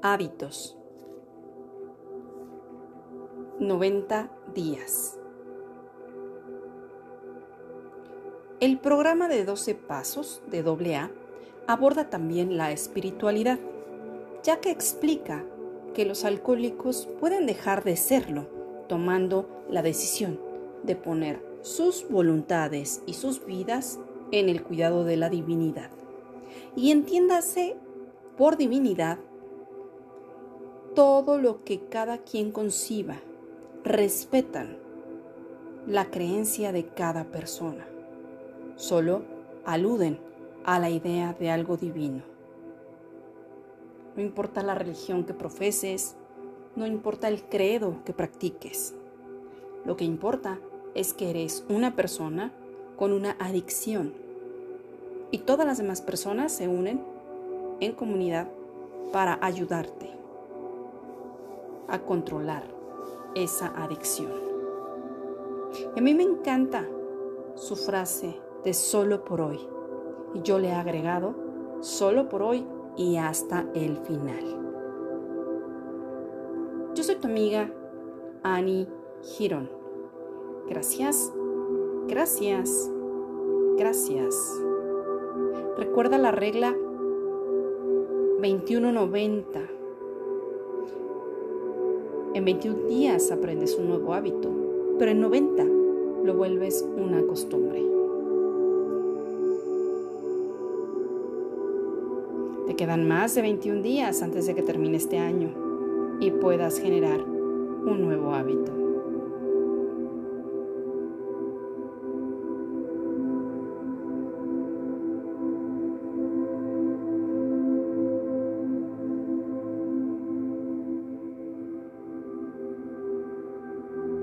Hábitos. 90 días. El programa de 12 pasos de AA aborda también la espiritualidad, ya que explica que los alcohólicos pueden dejar de serlo tomando la decisión de poner sus voluntades y sus vidas en el cuidado de la divinidad. Y entiéndase por divinidad todo lo que cada quien conciba, respetan la creencia de cada persona, solo aluden a la idea de algo divino. No importa la religión que profeses, no importa el credo que practiques. Lo que importa es que eres una persona con una adicción y todas las demás personas se unen en comunidad para ayudarte a controlar esa adicción. A mí me encanta su frase de solo por hoy. Y yo le he agregado solo por hoy y hasta el final. Yo soy tu amiga Annie Girón. Gracias, gracias, gracias. Recuerda la regla 2190. En 21 días aprendes un nuevo hábito, pero en 90 lo vuelves una costumbre. Te quedan más de 21 días antes de que termine este año y puedas generar un nuevo hábito.